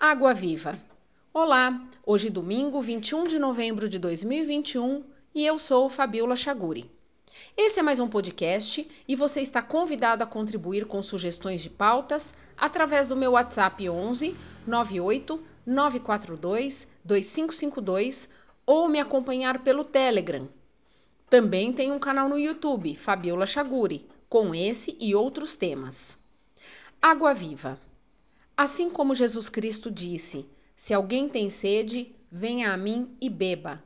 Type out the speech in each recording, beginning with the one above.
Água Viva. Olá, hoje domingo 21 de novembro de 2021 e eu sou Fabiola Chaguri. Esse é mais um podcast e você está convidado a contribuir com sugestões de pautas através do meu WhatsApp 11 98 942 2552 ou me acompanhar pelo Telegram. Também tem um canal no YouTube, Fabiola Chaguri, com esse e outros temas. Água Viva. Assim como Jesus Cristo disse: Se alguém tem sede, venha a mim e beba.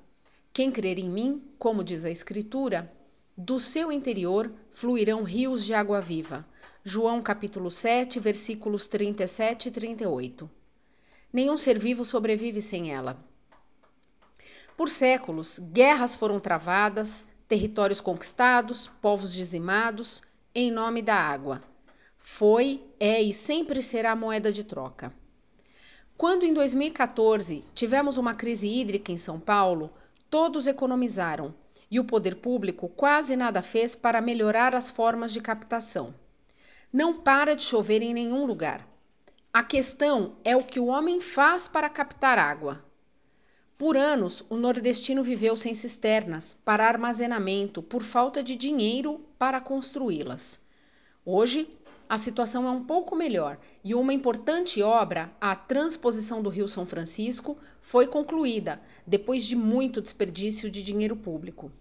Quem crer em mim, como diz a Escritura, do seu interior fluirão rios de água viva. João capítulo 7, versículos 37 e 38. Nenhum ser vivo sobrevive sem ela. Por séculos, guerras foram travadas, territórios conquistados, povos dizimados, em nome da água foi, é e sempre será moeda de troca. Quando em 2014 tivemos uma crise hídrica em São Paulo, todos economizaram e o poder público quase nada fez para melhorar as formas de captação. Não para de chover em nenhum lugar. A questão é o que o homem faz para captar água. Por anos, o nordestino viveu sem cisternas para armazenamento por falta de dinheiro para construí-las. Hoje, a situação é um pouco melhor e uma importante obra, a transposição do Rio São Francisco, foi concluída depois de muito desperdício de dinheiro público.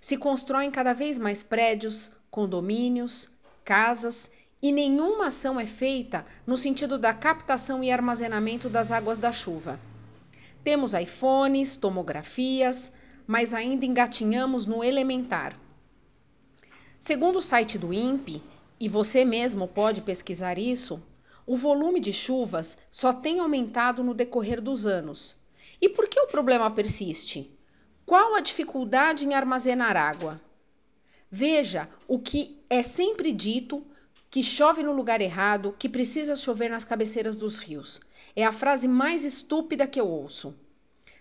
Se constroem cada vez mais prédios, condomínios, casas e nenhuma ação é feita no sentido da captação e armazenamento das águas da chuva. Temos iPhones, tomografias, mas ainda engatinhamos no elementar. Segundo o site do INPE, e você mesmo pode pesquisar isso, o volume de chuvas só tem aumentado no decorrer dos anos. E por que o problema persiste? Qual a dificuldade em armazenar água? Veja o que é sempre dito que chove no lugar errado, que precisa chover nas cabeceiras dos rios. É a frase mais estúpida que eu ouço.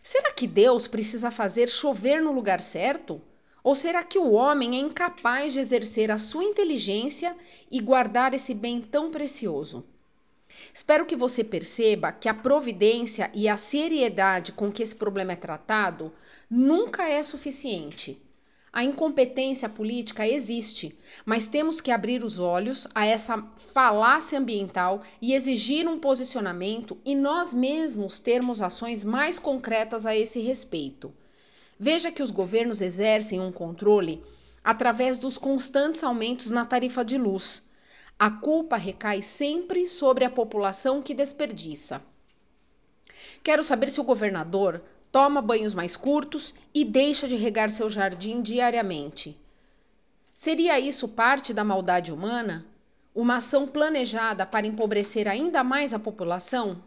Será que Deus precisa fazer chover no lugar certo? Ou será que o homem é incapaz de exercer a sua inteligência e guardar esse bem tão precioso? Espero que você perceba que a providência e a seriedade com que esse problema é tratado nunca é suficiente. A incompetência política existe, mas temos que abrir os olhos a essa falácia ambiental e exigir um posicionamento e nós mesmos termos ações mais concretas a esse respeito. Veja que os governos exercem um controle através dos constantes aumentos na tarifa de luz. A culpa recai sempre sobre a população que desperdiça. Quero saber se o governador toma banhos mais curtos e deixa de regar seu jardim diariamente. Seria isso parte da maldade humana? Uma ação planejada para empobrecer ainda mais a população?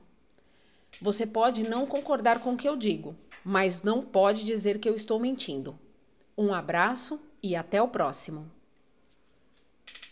Você pode não concordar com o que eu digo, mas não pode dizer que eu estou mentindo. Um abraço e até o próximo.